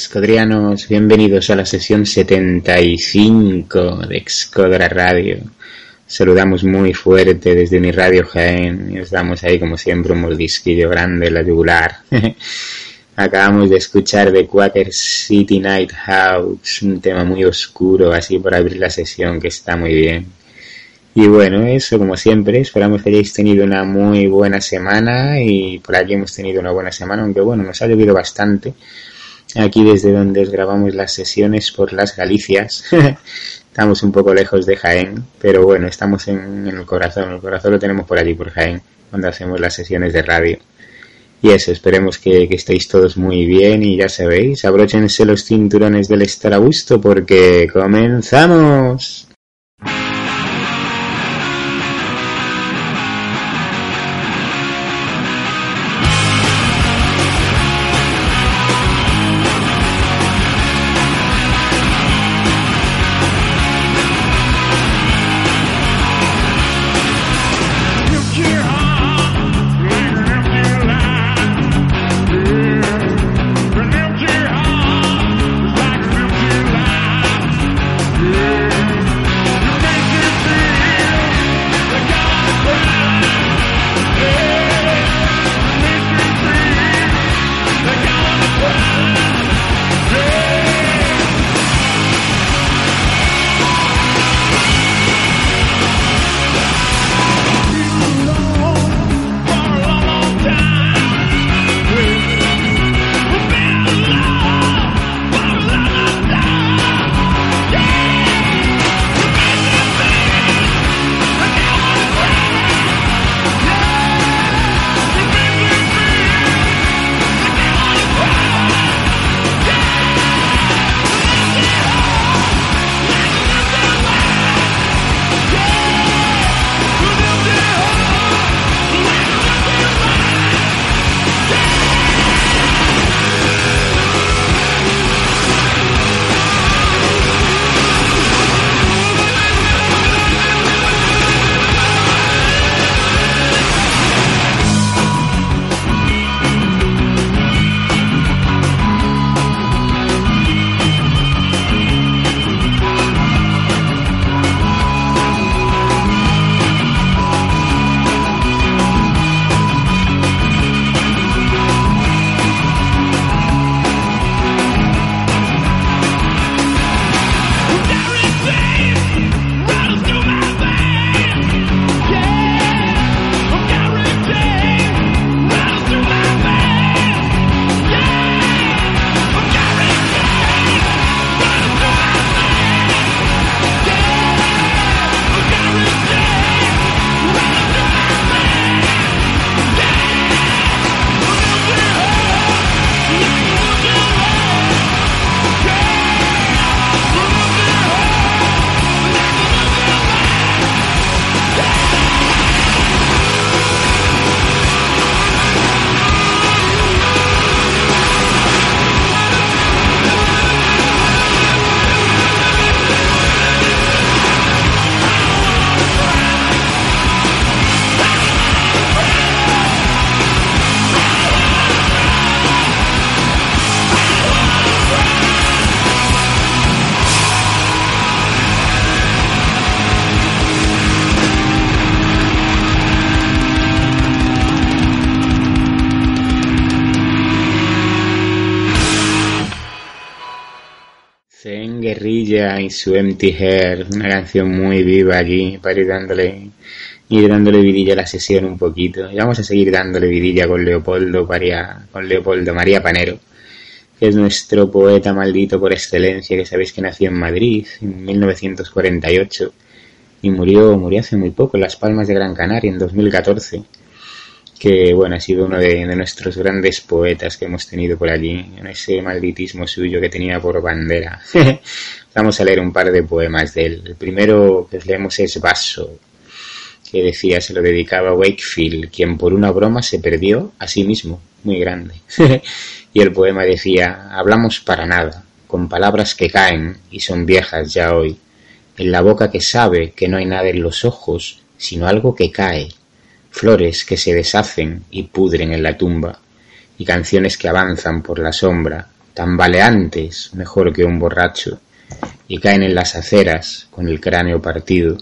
excodrianos. Bienvenidos a la sesión 75 de Excodra Radio. Saludamos muy fuerte desde mi radio Jaén y os damos ahí, como siempre, un mordisquillo grande en la yugular. Acabamos de escuchar The Quaker City Night House, un tema muy oscuro, así por abrir la sesión, que está muy bien. Y bueno, eso como siempre, esperamos que hayáis tenido una muy buena semana y por aquí hemos tenido una buena semana, aunque bueno, nos ha llovido bastante aquí desde donde os grabamos las sesiones por las Galicias. estamos un poco lejos de Jaén, pero bueno, estamos en, el corazón, el corazón lo tenemos por allí, por Jaén, cuando hacemos las sesiones de radio. Y eso, esperemos que, que estéis todos muy bien y ya sabéis, abróchense los cinturones del estar a gusto porque comenzamos. Y su Empty Hair, una canción muy viva aquí para ir dándole, ir dándole vidilla a la sesión un poquito. Y vamos a seguir dándole vidilla con Leopoldo, María, con Leopoldo María Panero, que es nuestro poeta maldito por excelencia, que sabéis que nació en Madrid en 1948 y murió, murió hace muy poco en Las Palmas de Gran Canaria en 2014. Que bueno, ha sido uno de, nuestros grandes poetas que hemos tenido por allí, en ese malditismo suyo que tenía por bandera. Vamos a leer un par de poemas de él. El primero que os leemos es Vaso, que decía, se lo dedicaba a Wakefield, quien por una broma se perdió a sí mismo, muy grande. y el poema decía, hablamos para nada, con palabras que caen y son viejas ya hoy, en la boca que sabe que no hay nada en los ojos, sino algo que cae, flores que se deshacen y pudren en la tumba, y canciones que avanzan por la sombra, tambaleantes mejor que un borracho, y caen en las aceras con el cráneo partido,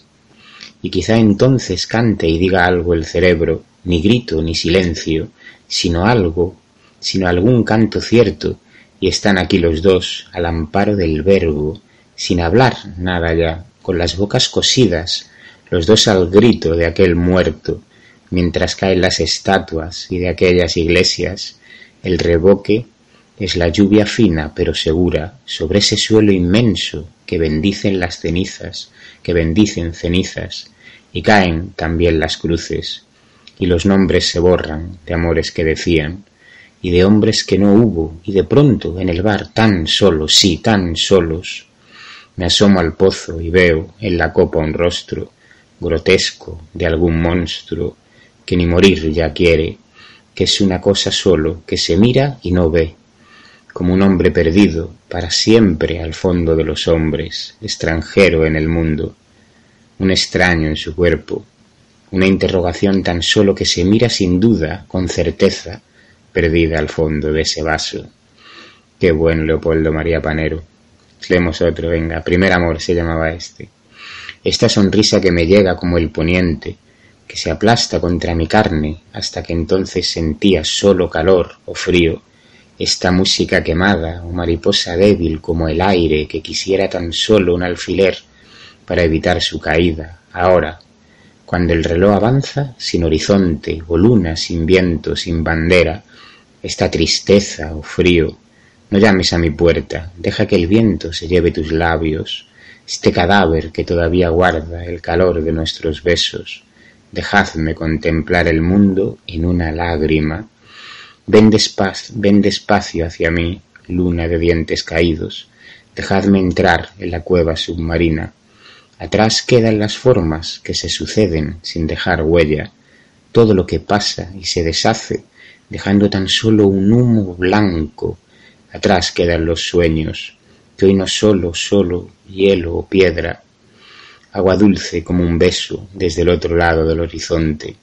y quizá entonces cante y diga algo el cerebro, ni grito ni silencio, sino algo, sino algún canto cierto, y están aquí los dos al amparo del verbo, sin hablar nada ya, con las bocas cosidas, los dos al grito de aquel muerto, mientras caen las estatuas y de aquellas iglesias, el reboque es la lluvia fina pero segura sobre ese suelo inmenso que bendicen las cenizas, que bendicen cenizas, y caen también las cruces, y los nombres se borran de amores que decían, y de hombres que no hubo, y de pronto en el bar tan solos, sí, tan solos, me asomo al pozo y veo en la copa un rostro grotesco de algún monstruo que ni morir ya quiere, que es una cosa solo, que se mira y no ve, como un hombre perdido para siempre al fondo de los hombres, extranjero en el mundo, un extraño en su cuerpo, una interrogación tan solo que se mira sin duda, con certeza, perdida al fondo de ese vaso. Qué buen Leopoldo María Panero. Leemos otro, venga. Primer amor se llamaba este. Esta sonrisa que me llega como el poniente, que se aplasta contra mi carne hasta que entonces sentía solo calor o frío, esta música quemada o mariposa débil como el aire que quisiera tan solo un alfiler para evitar su caída, ahora, cuando el reloj avanza sin horizonte o luna sin viento, sin bandera, esta tristeza o frío, no llames a mi puerta, deja que el viento se lleve tus labios, este cadáver que todavía guarda el calor de nuestros besos, dejadme contemplar el mundo en una lágrima. Ven despacio, ven despacio hacia mí, luna de dientes caídos, dejadme entrar en la cueva submarina. Atrás quedan las formas que se suceden sin dejar huella, todo lo que pasa y se deshace, dejando tan solo un humo blanco. Atrás quedan los sueños, que hoy no solo, solo hielo o piedra, agua dulce como un beso desde el otro lado del horizonte,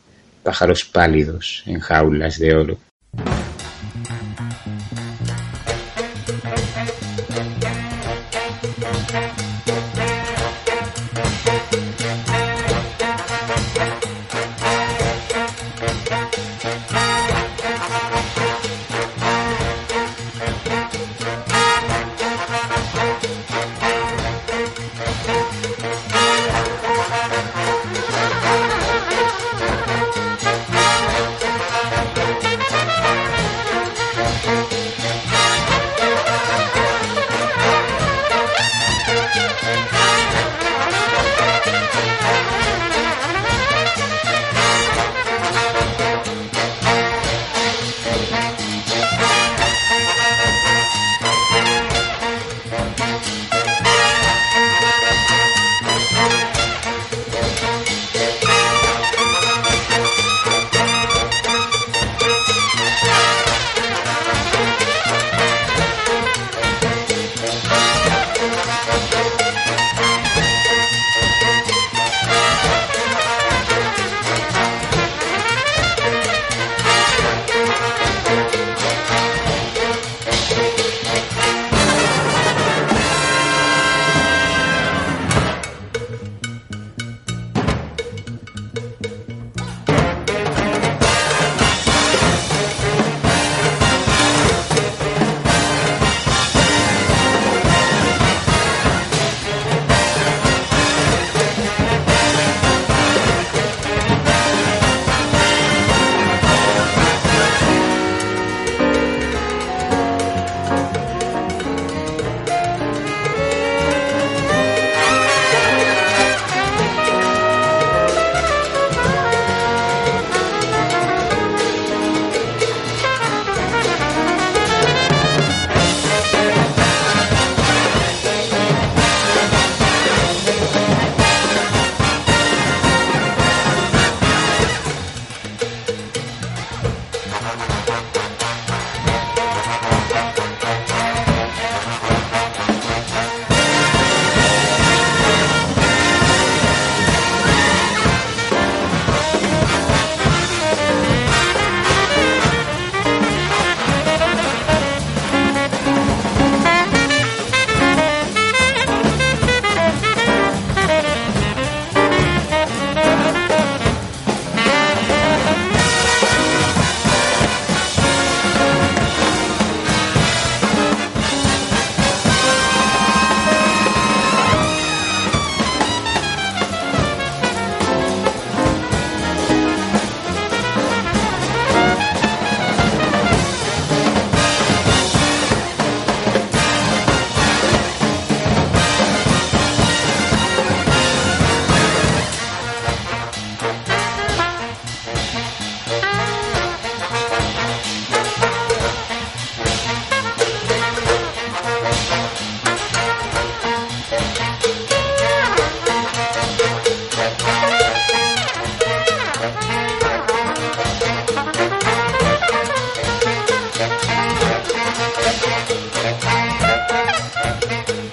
pájaros pálidos en jaulas de oro.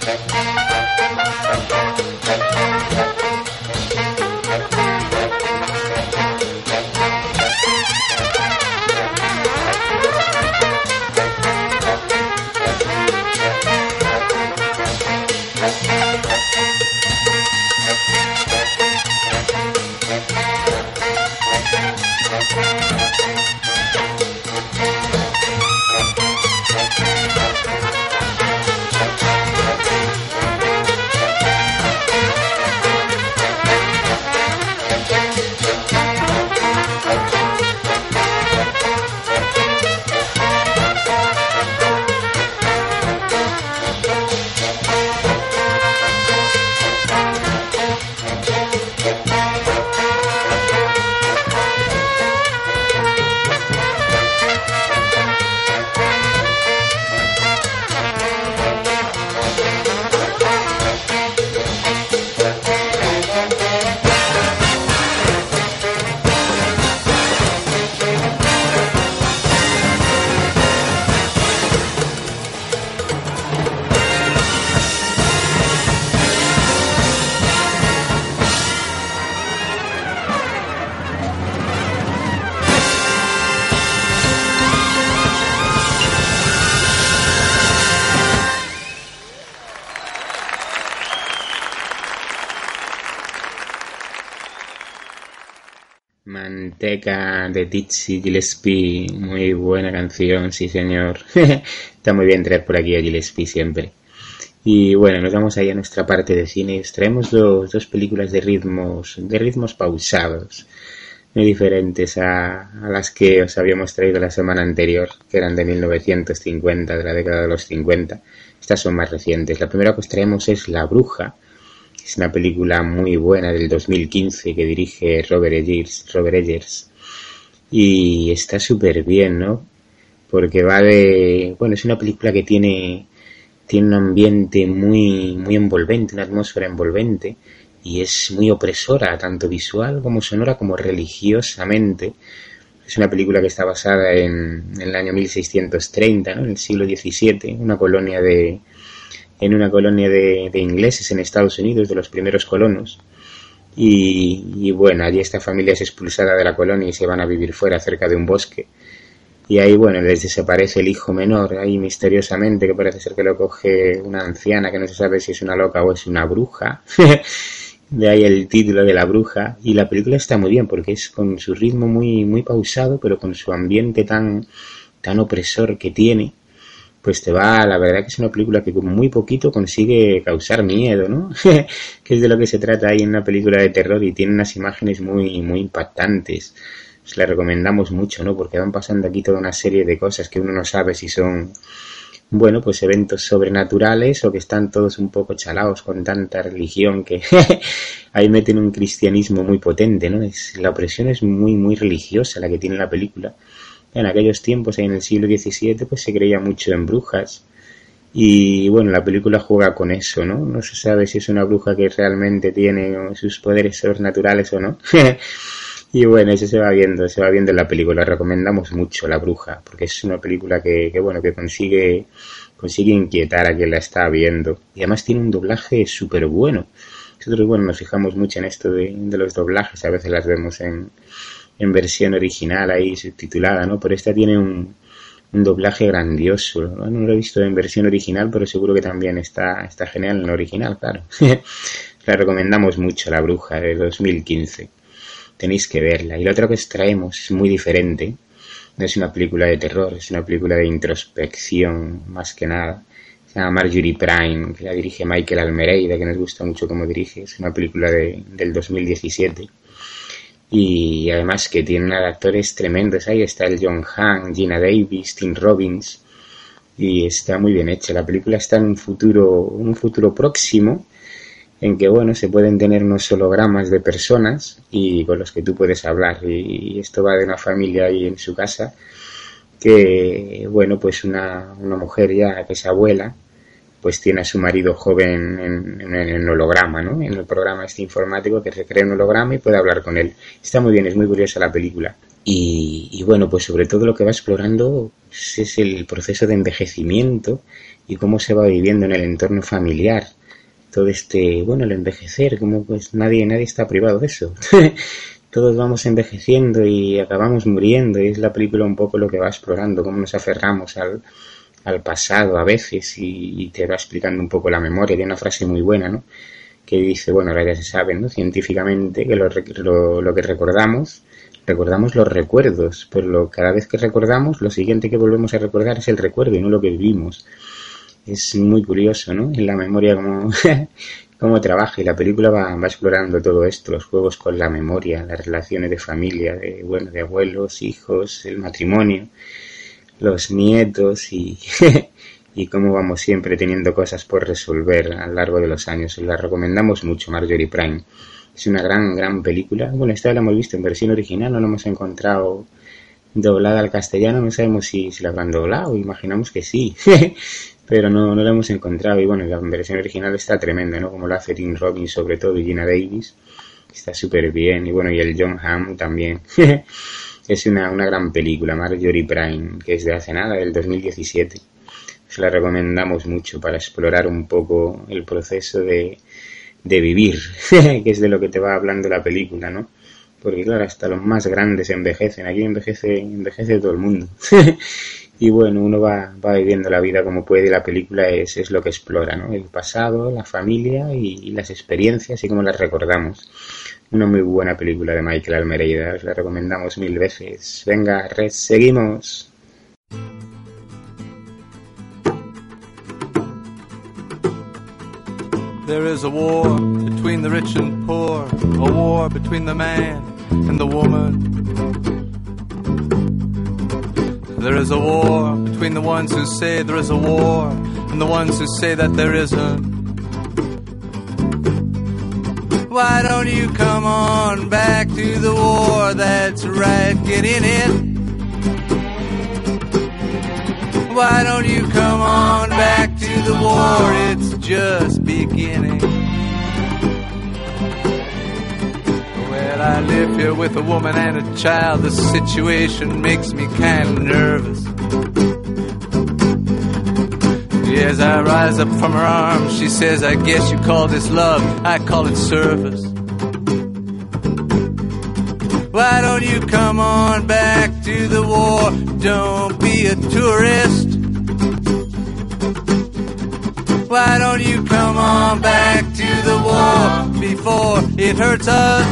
Thank you. De Dizzy Gillespie, muy buena canción, sí señor. Está muy bien traer por aquí a Gillespie siempre. Y bueno, nos vamos ahí a nuestra parte de cine. Traemos dos, dos películas de ritmos, de ritmos pausados, muy diferentes a, a, las que os habíamos traído la semana anterior, que eran de 1950, de la década de los 50. Estas son más recientes. La primera que os traemos es La Bruja, es una película muy buena del 2015 que dirige Robert Eggers, Robert Eggers y está súper bien, ¿no? Porque va de... Bueno, es una película que tiene, tiene un ambiente muy, muy envolvente, una atmósfera envolvente y es muy opresora, tanto visual como sonora como religiosamente. Es una película que está basada en, el año 1630, ¿no? en el siglo XVII, una colonia de, en una colonia de ingleses en Estados Unidos, de los primeros colonos. Y, y, bueno, allí esta familia es expulsada de la colonia y se van a vivir fuera, cerca de un bosque. Y ahí, bueno, les desaparece el hijo menor, ahí misteriosamente, que parece ser que lo coge una anciana, que no se sabe si es una loca o es una bruja. de ahí el título de la bruja. Y la película está muy bien, porque es con su ritmo muy, muy pausado, pero con su ambiente tan, tan opresor que tiene pues te va, la verdad que es una película que con muy poquito consigue causar miedo, ¿no? que es de lo que se trata ahí en una película de terror y tiene unas imágenes muy, muy impactantes. Os la recomendamos mucho, ¿no? Porque van pasando aquí toda una serie de cosas que uno no sabe si son, bueno, pues eventos sobrenaturales o que están todos un poco chalados con tanta religión que ahí meten un cristianismo muy potente, ¿no? Es, la opresión es muy, muy religiosa la que tiene la película en aquellos tiempos, en el siglo XVII, pues se creía mucho en brujas. Y bueno, la película juega con eso, ¿no? No se sabe si es una bruja que realmente tiene sus poderes sobrenaturales o no. y bueno, eso se va viendo, se va viendo en la película. Recomendamos mucho La Bruja, porque es una película que, que bueno, que consigue, consigue inquietar a quien la está viendo. Y además tiene un doblaje súper bueno. Nosotros, bueno, nos fijamos mucho en esto de, de los doblajes, a veces las vemos en, en versión original ahí subtitulada, ¿no? Pero esta tiene un, doblaje grandioso. ¿no? no lo he visto en versión original, pero seguro que también está, está genial en original, claro. la recomendamos mucho, La Bruja, de 2015. Tenéis que verla. Y la otra que os traemos es muy diferente. No es una película de terror, es una película de introspección, más que nada. Se llama Marjorie Prime, que la dirige Michael Almereida, que nos gusta mucho cómo dirige. Es una película de, del 2017 y además que tiene una de actores tremendos. Ahí está el John Hamm, Gina Davis, Tim Robbins y está muy bien hecha. La película está en un futuro, un futuro próximo en que bueno se pueden tener unos hologramas de personas y con los que tú puedes hablar y, esto va de una familia ahí en su casa que bueno pues una, una mujer ya que es abuela pues tiene a su marido joven en, en, holograma, ¿no? En el programa este informático que recrea un holograma y puede hablar con él. Está muy bien, es muy curiosa la película. Y, y bueno, pues sobre todo lo que va explorando es el proceso de envejecimiento y cómo se va viviendo en el entorno familiar. Todo este, bueno, el envejecer, como pues nadie, nadie está privado de eso. Todos vamos envejeciendo y acabamos muriendo y es la película un poco lo que va explorando, cómo nos aferramos al, al pasado a veces y, te va explicando un poco la memoria. Tiene una frase muy buena, ¿no? Que dice, bueno, ahora ya se sabe, ¿no? Científicamente que lo, lo, lo que recordamos, recordamos los recuerdos, pero lo, cada vez que recordamos, lo siguiente que volvemos a recordar es el recuerdo y no lo que vivimos. Es muy curioso, ¿no? En la memoria como cómo trabaja y la película va, va, explorando todo esto, los juegos con la memoria, las relaciones de familia, de, bueno, de abuelos, hijos, el matrimonio los nietos y, y cómo vamos siempre teniendo cosas por resolver a lo largo de los años. La recomendamos mucho, Marjorie Prime. Es una gran, gran película. Bueno, esta la hemos visto en versión original, no la hemos encontrado doblada al castellano, no sabemos si, la habrán doblado, imaginamos que sí, pero no, no la hemos encontrado. Y bueno, la versión original está tremenda, ¿no? Como la hace Tim Robbins sobre todo y Gina Davis, está súper bien. Y bueno, y el John Hamm también. Es una, una gran película, Marjorie Prime, que es de hace nada, del 2017. Se la recomendamos mucho para explorar un poco el proceso de, de vivir, que es de lo que te va hablando la película, ¿no? Porque claro, hasta los más grandes envejecen, aquí envejece, envejece todo el mundo. Y bueno, uno va, va viviendo la vida como puede y la película es, es lo que explora, ¿no? El pasado, la familia y, las experiencias y cómo las recordamos. Una muy buena película de Michael Almeida, os la recomendamos mil veces. Venga, red, seguimos. There is a war between the rich and poor, a war between the man and the woman. There is a war between the ones who say there is a war and the ones who say that there isn't. Why don't you come on back to the war? That's right, get in it. Why don't you come on back to the war? It's just beginning. Well, I live here with a woman and a child. The situation makes me kind of nervous. As I rise up from her arms, she says, I guess you call this love, I call it service. Why don't you come on back to the war? Don't be a tourist. Why don't you come on back to the war before it hurts us?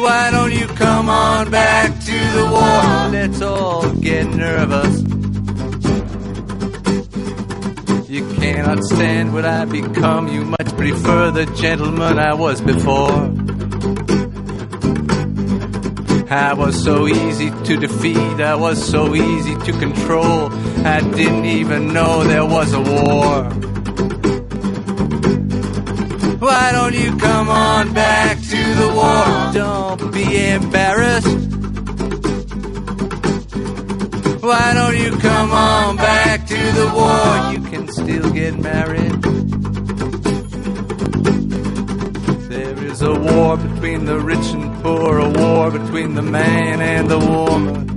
Why don't you come on back to the war? Let's all get nervous. Cannot stand what I become. You much prefer the gentleman I was before. I was so easy to defeat, I was so easy to control. I didn't even know there was a war. Why don't you come on back to the war? Don't be embarrassed. Why don't you come on back to war? You can still get married. There is a war between the rich and poor, a war between the man and the woman.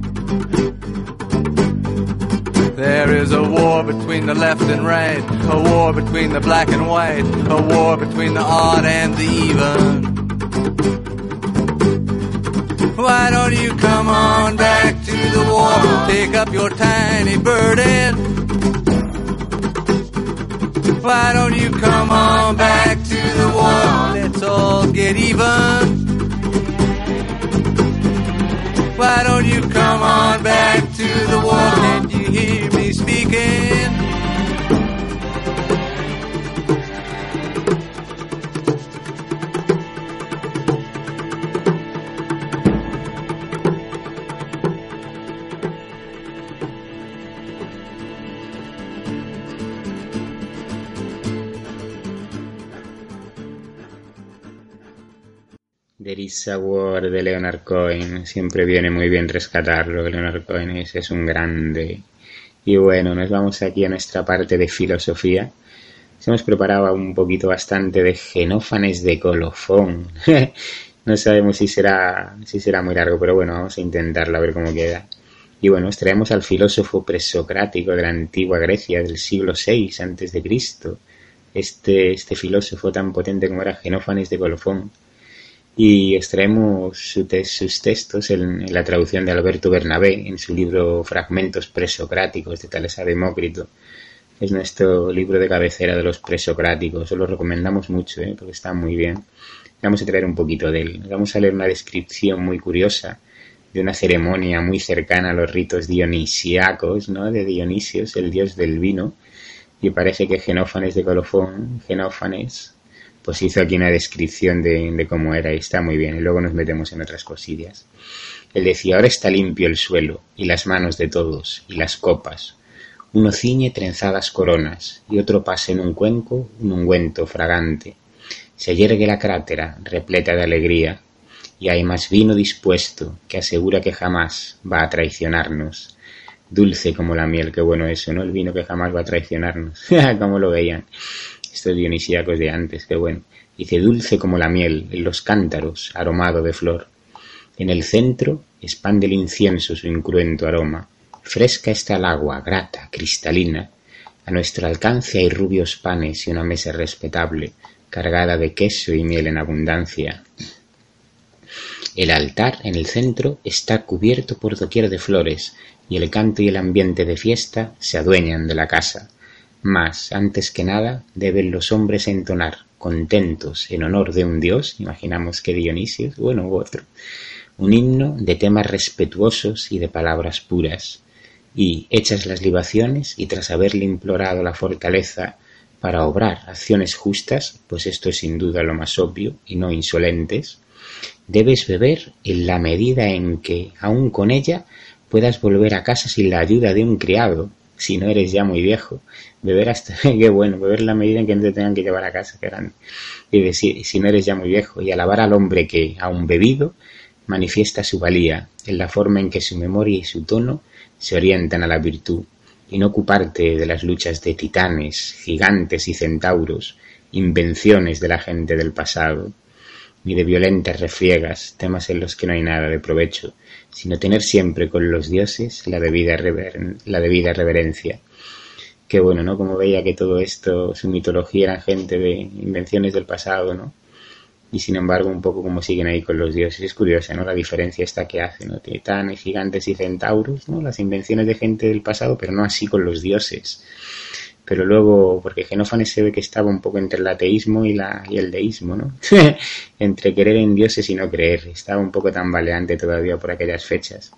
There is a war between the left and right, a war between the black and white, a war between the odd and the even. Why don't you come on back to the war, take up your tiny burden? Why don't you come on back to the war, let's all get even. Why don't you come on back to the war? Can you hear me speaking? War de Leonard Cohen. Siempre viene muy bien rescatarlo. Leonard Cohen es, un grande. Y bueno, nos vamos aquí a nuestra parte de filosofía. Se hemos preparado un poquito bastante de Genófanes de Colofón. no sabemos si será, si será muy largo, pero bueno, vamos a intentarlo a ver cómo queda. Y bueno, nos traemos al filósofo presocrático de la antigua Grecia del siglo VI antes de Cristo. Este, este filósofo tan potente como era Genófanes de Colofón y extraemos sus textos en, la traducción de Alberto Bernabé en su libro Fragmentos presocráticos de Tales a Demócrito. Es nuestro libro de cabecera de los presocráticos, os lo recomendamos mucho ¿eh? porque está muy bien. Vamos a traer un poquito de él. Vamos a leer una descripción muy curiosa de una ceremonia muy cercana a los ritos dionisíacos, ¿no? de Dionisios, el dios del vino, y parece que Genófanes de Colofón, Genófanes, pues hizo aquí una descripción de, cómo era y está muy bien. Y luego nos metemos en otras cosillas. Él decía, ahora está limpio el suelo y las manos de todos y las copas. Uno ciñe trenzadas coronas y otro pasa en un cuenco un ungüento fragante. Se yergue la crátera repleta de alegría y hay más vino dispuesto que asegura que jamás va a traicionarnos. Dulce como la miel, qué bueno eso, ¿no? El vino que jamás va a traicionarnos. como lo veían estos dionisíacos de antes, qué bueno. Dice dulce como la miel en los cántaros, aromado de flor. En el centro expande el incienso su incruento aroma. Fresca está el agua, grata, cristalina. A nuestro alcance hay rubios panes y una mesa respetable, cargada de queso y miel en abundancia. El altar en el centro está cubierto por doquier de flores, y el canto y el ambiente de fiesta se adueñan de la casa. Mas, antes que nada, deben los hombres entonar, contentos en honor de un dios, imaginamos que Dionisio, bueno, u otro, un himno de temas respetuosos y de palabras puras. Y, hechas las libaciones, y tras haberle implorado la fortaleza para obrar acciones justas, pues esto es sin duda lo más obvio, y no insolentes, debes beber en la medida en que, aun con ella, puedas volver a casa sin la ayuda de un criado, si no eres ya muy viejo, beber hasta, qué bueno, beber la medida en que no te tengan que llevar a casa, que grande. Y decir, si no eres ya muy viejo, y alabar al hombre que, aun bebido, manifiesta su valía, en la forma en que su memoria y su tono se orientan a la virtud, y no ocuparte de las luchas de titanes, gigantes y centauros, invenciones de la gente del pasado, ni de violentas refriegas, temas en los que no hay nada de provecho, sino tener siempre con los dioses la debida, la debida reverencia. Qué bueno, ¿no? Como veía que todo esto, su mitología era gente de invenciones del pasado, ¿no? Y sin embargo, un poco como siguen ahí con los dioses. Es curiosa, ¿no? La diferencia esta que hacen, ¿no? Titanes, gigantes y centauros, ¿no? Las invenciones de gente del pasado, pero no así con los dioses pero luego, porque Genófanes se ve que estaba un poco entre el ateísmo y, la, y el deísmo, ¿no? entre creer en dioses y no creer, estaba un poco tambaleante todavía por aquellas fechas.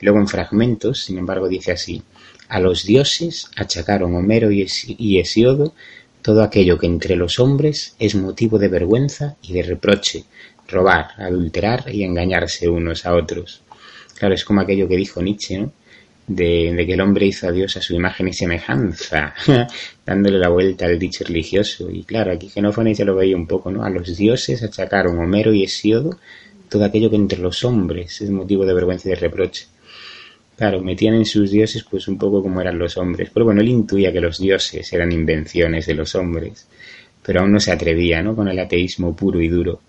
Luego en fragmentos, sin embargo, dice así, a los dioses achacaron Homero y Hesiodo todo aquello que entre los hombres es motivo de vergüenza y de reproche, robar, adulterar y engañarse unos a otros. Claro, es como aquello que dijo Nietzsche, ¿no? De, que el hombre hizo a Dios a su imagen y semejanza, dándole la vuelta al dicho religioso. Y claro, aquí Genófanes ya lo veía un poco, ¿no? A los dioses achacaron Homero y Hesiodo todo aquello que entre los hombres es motivo de vergüenza y de reproche. Claro, metían en sus dioses pues un poco como eran los hombres. Pero bueno, él intuía que los dioses eran invenciones de los hombres, pero aún no se atrevía, ¿no? Con el ateísmo puro y duro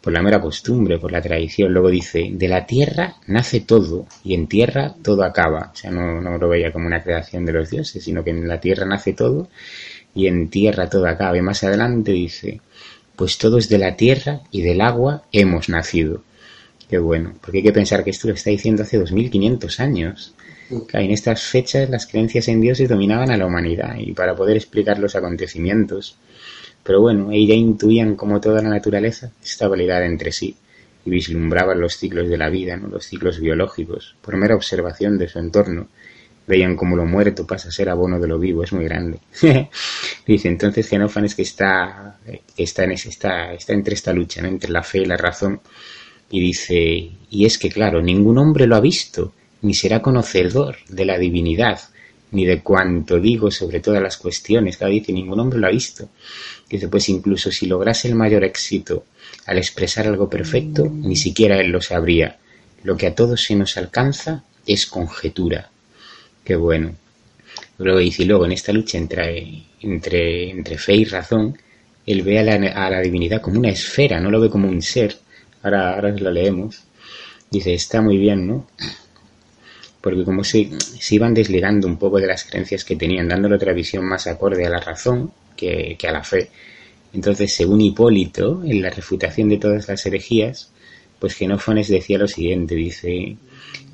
por la mera costumbre, por la tradición. Luego dice, de la tierra nace todo y en tierra todo acaba. O sea, no, no lo veía como una creación de los dioses, sino que en la tierra nace todo y en tierra todo acaba. Y más adelante dice, pues todos de la tierra y del agua hemos nacido. Qué bueno, porque hay que pensar que esto lo está diciendo hace 2500 años. en estas fechas las creencias en dioses dominaban a la humanidad y para poder explicar los acontecimientos pero bueno, ella intuían como toda la naturaleza esta validad entre sí y vislumbraban los ciclos de la vida, ¿no? los ciclos biológicos, por mera observación de su entorno. Veían como lo muerto pasa a ser abono de lo vivo, es muy grande. Dice entonces Genófanes que está, que está, en está, está entre esta lucha, ¿no? entre la fe y la razón, y dice, y es que claro, ningún hombre lo ha visto, ni será conocedor de la divinidad, ni de cuanto digo sobre todas las cuestiones. Cada dice, ningún hombre lo ha visto. Dice, pues incluso si lograse el mayor éxito al expresar algo perfecto, ni siquiera él lo sabría. Lo que a todos se nos alcanza es conjetura. Qué bueno. Luego dice, y luego en esta lucha entre, entre, fe y razón, él ve a la, a la, divinidad como una esfera, no lo ve como un ser. Ahora, ahora lo leemos. Dice, está muy bien, ¿no? porque como se, se, iban desligando un poco de las creencias que tenían, dándole otra visión más acorde a la razón que, a la fe. Entonces, según Hipólito, en la refutación de todas las herejías, pues Genófanes decía lo siguiente, dice,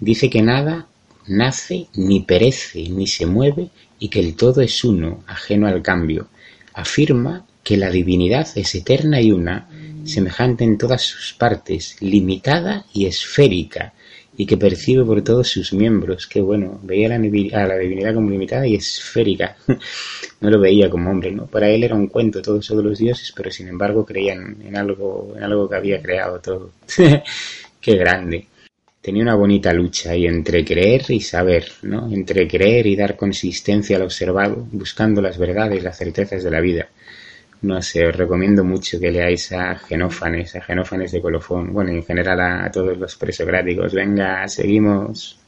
dice que nada nace, ni perece, ni se mueve, y que el todo es uno, ajeno al cambio. Afirma que la divinidad es eterna y una, semejante en todas sus partes, limitada y esférica, y que percibe por todos sus miembros. Qué bueno, veía a la divinidad como limitada y esférica. no lo veía como hombre, ¿no? Para él era un cuento todo eso de los dioses, pero sin embargo creían en algo, en algo que había creado todo. Qué grande. Tenía una bonita lucha ahí entre creer y saber, ¿no? Entre creer y dar consistencia al observado, buscando las verdades, las certezas de la vida. No sé, os recomiendo mucho que leáis a Genófanes, a Genófanes de Colofón, bueno, en general a, a todos los presocráticos. Venga, seguimos.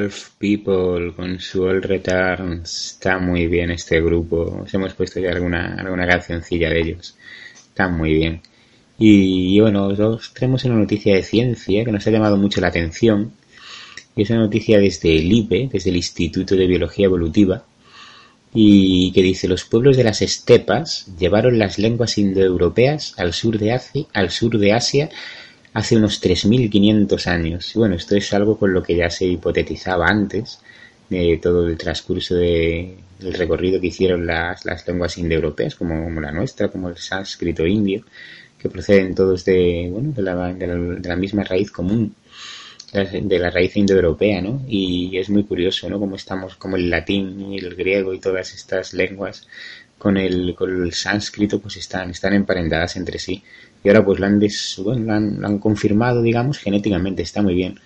Wolf People con su All Returns. Está muy bien este grupo. Os hemos puesto ya alguna, alguna cancioncilla de ellos. Está muy bien. Y, y bueno, os traemos una noticia de ciencia que nos ha llamado mucho la atención. Y es una noticia desde el IPE, desde el Instituto de Biología Evolutiva, y que dice los pueblos de las estepas llevaron las lenguas indoeuropeas al sur de Asia, al sur de Asia hace unos 3.500 años. Y bueno, esto es algo con lo que ya se hipotetizaba antes de todo el transcurso de, del recorrido que hicieron las, las lenguas indoeuropeas, como, como la nuestra, como el sánscrito indio, que proceden todos de, bueno, de, la, de la, de la misma raíz común de la raíz indoeuropea, ¿no? Y es muy curioso, ¿no? Como estamos, como el latín y el griego y todas estas lenguas con el, con el sánscrito, pues están, están emparentadas entre sí. Y ahora pues lo han, des, bueno, lo han, lo han confirmado, digamos, genéticamente, está muy bien.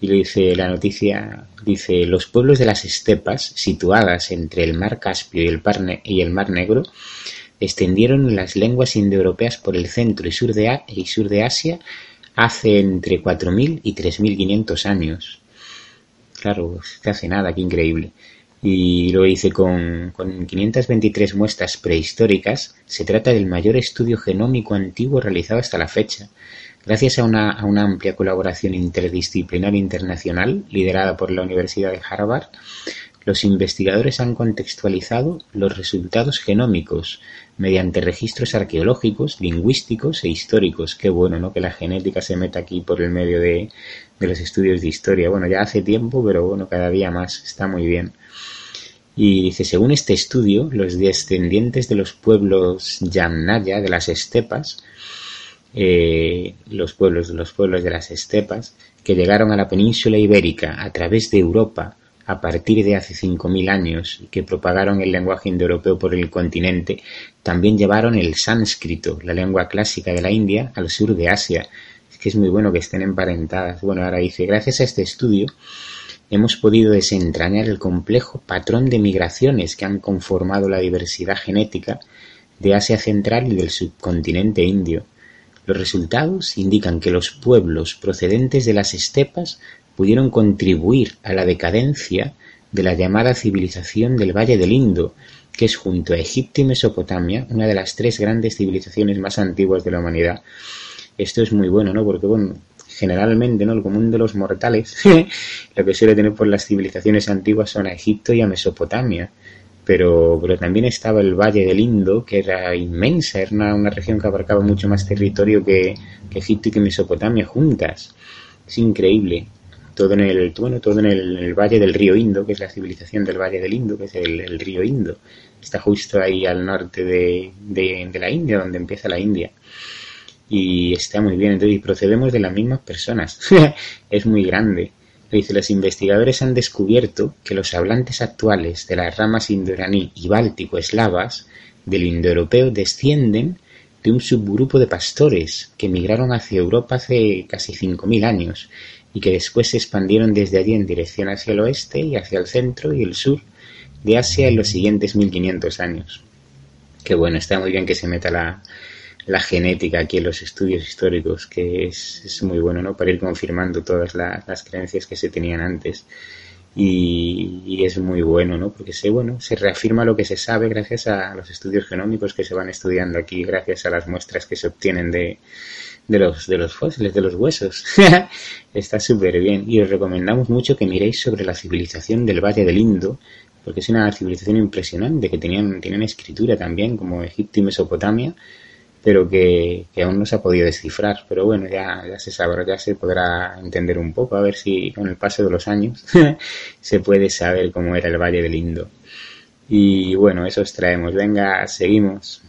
Y lo dice la noticia, dice, los pueblos de las estepas, situadas entre el mar Caspio y el, Parne, y el mar Negro, extendieron las lenguas indoeuropeas por el centro y sur de, A- y sur de Asia hace entre 4.000 y 3.500 años. Claro, que hace nada, qué increíble. Y lo dice con, con 523 muestras prehistóricas, se trata del mayor estudio genómico antiguo realizado hasta la fecha. Gracias a una, a una amplia colaboración interdisciplinar internacional liderada por la Universidad de Harvard, los investigadores han contextualizado los resultados genómicos mediante registros arqueológicos, lingüísticos e históricos. Qué bueno, ¿no? Que la genética se meta aquí por el medio de los estudios de historia. Bueno, ya hace tiempo, pero bueno, cada día más. Está muy bien. Y dice, según este estudio, los descendientes de los pueblos Yamnaya, de las estepas, eh, los pueblos los pueblos de las estepas, que llegaron a la península ibérica a través de Europa a partir de hace 5.000 años y que propagaron el lenguaje indoeuropeo por el continente, también llevaron el sánscrito, la lengua clásica de la India, al sur de Asia. Es que es muy bueno que estén emparentadas. Bueno, ahora dice, gracias a este estudio hemos podido desentrañar el complejo patrón de migraciones que han conformado la diversidad genética de Asia Central y del subcontinente indio. Los resultados indican que los pueblos procedentes de las estepas pudieron contribuir a la decadencia de la llamada civilización del Valle del Indo, que es junto a Egipto y Mesopotamia una de las tres grandes civilizaciones más antiguas de la humanidad. Esto es muy bueno, ¿no? Porque, bueno, generalmente, ¿no? El común de los mortales, lo que suele tener por las civilizaciones antiguas son a Egipto y a Mesopotamia. Pero, pero también estaba el Valle del Indo, que era inmensa, era una, una región que abarcaba mucho más territorio que, que Egipto y que Mesopotamia juntas. Es increíble todo en el bueno todo en el, en el, valle del río Indo que es la civilización del valle del Indo que es el, el río Indo está justo ahí al norte de, de, de, la India donde empieza la India y está muy bien. Entonces procedemos de las mismas personas. Es muy grande. Dice los investigadores han descubierto que los hablantes actuales de las ramas indoiraní y báltico eslavas del indoeuropeo descienden de un subgrupo de pastores que migraron hacia Europa hace casi 5.000 años y que después se expandieron desde allí en dirección hacia el oeste y hacia el centro y el sur, de Asia en los siguientes 1500 años. Que bueno, está muy bien que se meta la, la genética aquí en los estudios históricos, que es, es muy bueno, ¿no? Para ir confirmando todas las creencias que se tenían antes. Y, es muy bueno, ¿no? Porque se, bueno, se reafirma lo que se sabe gracias a los estudios genómicos que se van estudiando aquí, gracias a las muestras que se obtienen de, de los, de los fósiles, de los huesos. Está súper bien. Y os recomendamos mucho que miréis sobre la civilización del Valle del Indo, porque es una civilización impresionante, que tenían, tienen escritura también, como Egipto y Mesopotamia, pero que, aún no se ha podido descifrar. Pero bueno, ya, ya se sabrá, ya se podrá entender un poco, a ver si con el paso de los años se puede saber cómo era el Valle del Indo. Y bueno, eso os traemos. Venga, seguimos.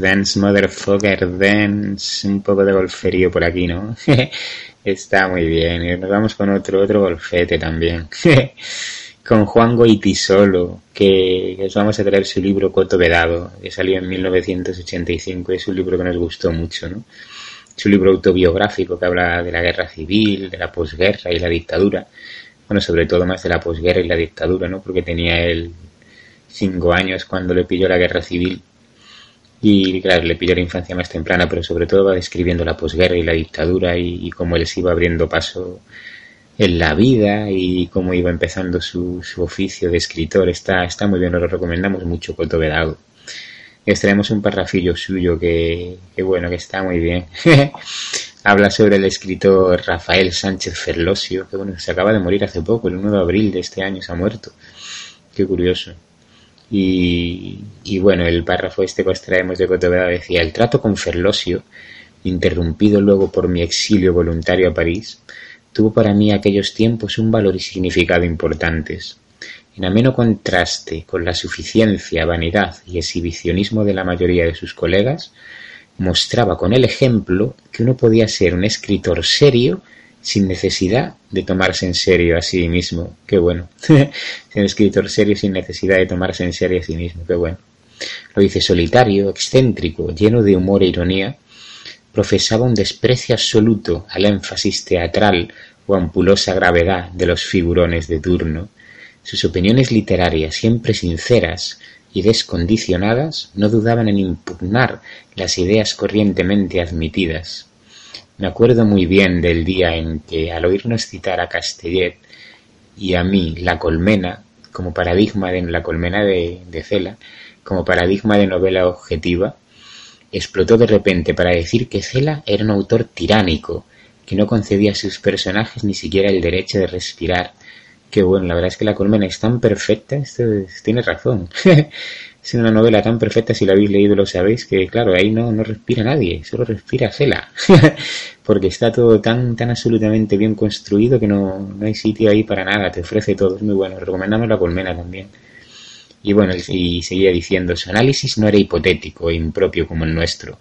Dance Motherfucker Dance, un poco de golferío por aquí, ¿no? Está muy bien. Y nos vamos con otro, otro golfete también. con Juan Goitisolo, que os vamos a traer su libro Coto Vedado, que salió en 1985. Es un libro que nos gustó mucho, ¿no? Es un libro autobiográfico que habla de la guerra civil, de la posguerra y la dictadura. Bueno, sobre todo más de la posguerra y la dictadura, ¿no? Porque tenía él cinco años cuando le pilló la guerra civil. Y claro, le pilló la infancia más temprana, pero sobre todo va describiendo la posguerra y la dictadura y, cómo él se iba abriendo paso en la vida y cómo iba empezando su, su oficio de escritor. Está, está muy bien, lo recomendamos mucho, Coto Vedado. les traemos un parrafillo suyo que, que bueno, que está muy bien. Habla sobre el escritor Rafael Sánchez Ferlosio, que bueno, se acaba de morir hace poco, el 1 de abril de este año se ha muerto. Qué curioso. Y, bueno, el párrafo este que os traemos de Cotoveda decía, el trato con Ferlosio, interrumpido luego por mi exilio voluntario a París, tuvo para mí aquellos tiempos un valor y significado importantes. En ameno contraste con la suficiencia, vanidad y exhibicionismo de la mayoría de sus colegas, mostraba con el ejemplo que uno podía ser un escritor serio sin necesidad de tomarse en serio a sí mismo. Qué bueno. ser un escritor serio sin necesidad de tomarse en serio a sí mismo. Qué bueno. Lo dice solitario, excéntrico, lleno de humor e ironía, profesaba un desprecio absoluto al énfasis teatral o ampulosa gravedad de los figurones de turno, sus opiniones literarias, siempre sinceras y descondicionadas, no dudaban en impugnar las ideas corrientemente admitidas. Me acuerdo muy bien del día en que, al oírnos citar a Castellet y a mí La Colmena, como paradigma de la colmena de, de Cela, como paradigma de novela objetiva, explotó de repente para decir que Cela era un autor tiránico, que no concedía a sus personajes ni siquiera el derecho de respirar, Qué bueno, la verdad es que La Colmena es tan perfecta, esto tiene razón. es una novela tan perfecta, si la habéis leído lo sabéis, que claro, ahí no, no respira nadie, solo respira Cela. Porque está todo tan, tan absolutamente bien construido que no, no hay sitio ahí para nada, te ofrece todo, es muy bueno. Recomendamos La Colmena también. Y bueno, y seguía diciendo, su análisis no era hipotético e impropio como el nuestro.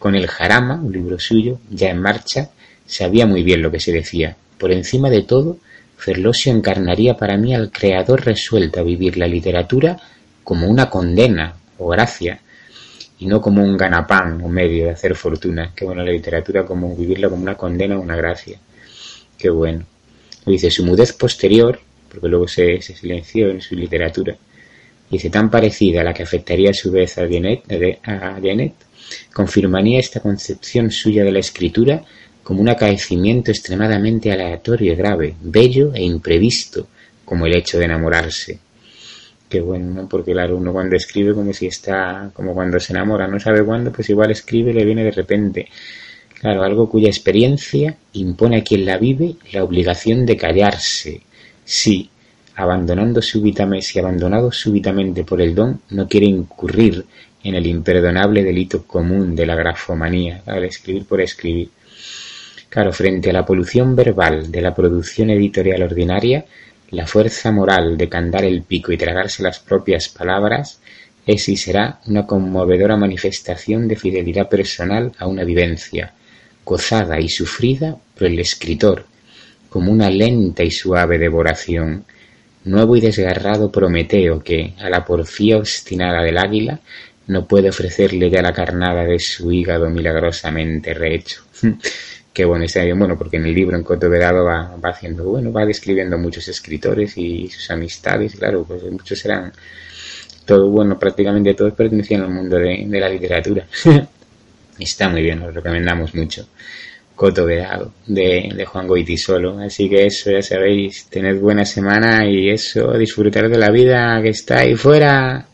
Con el Jarama, un libro suyo, ya en marcha, sabía muy bien lo que se decía. Por encima de todo, Ferlosio encarnaría para mí al creador resuelto a vivir la literatura como una condena o gracia y no como un ganapán o medio de hacer fortuna. Qué bueno la literatura como vivirla como una condena o una gracia. Qué bueno. Dice su mudez posterior, porque luego se, silenció en su literatura, dice tan parecida a la que afectaría a su vez a Janet, a Janet confirmaría esta concepción suya de la escritura como un acaecimiento extremadamente aleatorio y grave, bello e imprevisto, como el hecho de enamorarse. Qué bueno, ¿no? Porque claro, uno cuando escribe como si está, como cuando se enamora, no sabe cuándo, pues igual escribe le viene de repente. Claro, algo cuya experiencia impone a quien la vive la obligación de callarse. Sí, abandonando súbitamente, si abandonado súbitamente por el don, no quiere incurrir en el imperdonable delito común de la grafomanía, al escribir por escribir. Claro, frente a la polución verbal de la producción editorial ordinaria, la fuerza moral de candar el pico y tragarse las propias palabras es y será una conmovedora manifestación de fidelidad personal a una vivencia, gozada y sufrida por el escritor, como una lenta y suave devoración, nuevo y desgarrado Prometeo que, a la porfía obstinada del águila, no puede ofrecerle ya la carnada de su hígado milagrosamente rehecho. Que bueno, está bien bueno porque en el libro en Coto Vedado va, va haciendo, bueno, va describiendo muchos escritores y sus amistades, claro, pues muchos eran todo bueno, prácticamente todos pertenecían al mundo de, de la literatura. está muy bien, lo recomendamos mucho. Coto Vedado, de, de Juan Goitisolo. Así que eso, ya sabéis, tened buena semana y eso, disfrutar de la vida que está ahí fuera.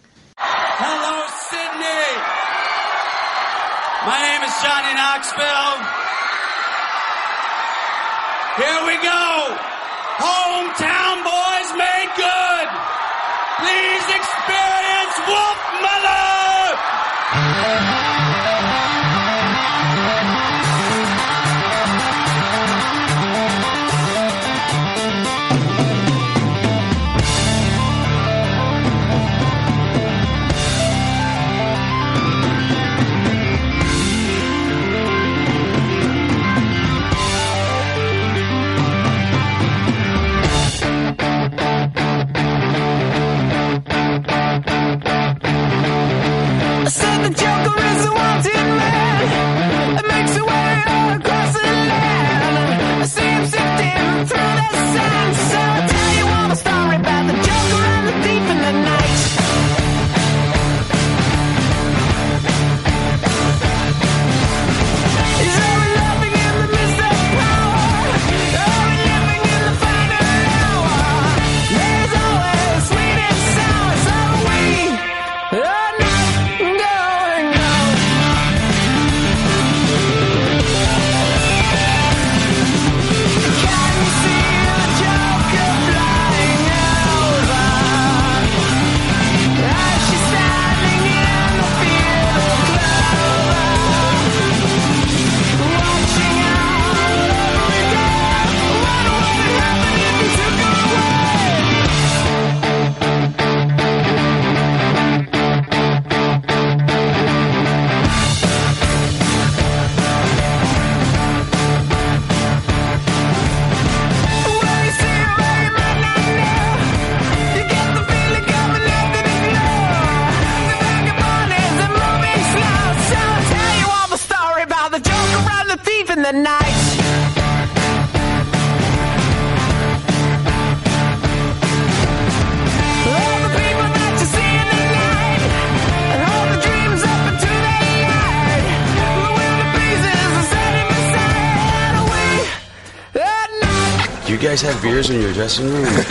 Guys have beers in your dressing room?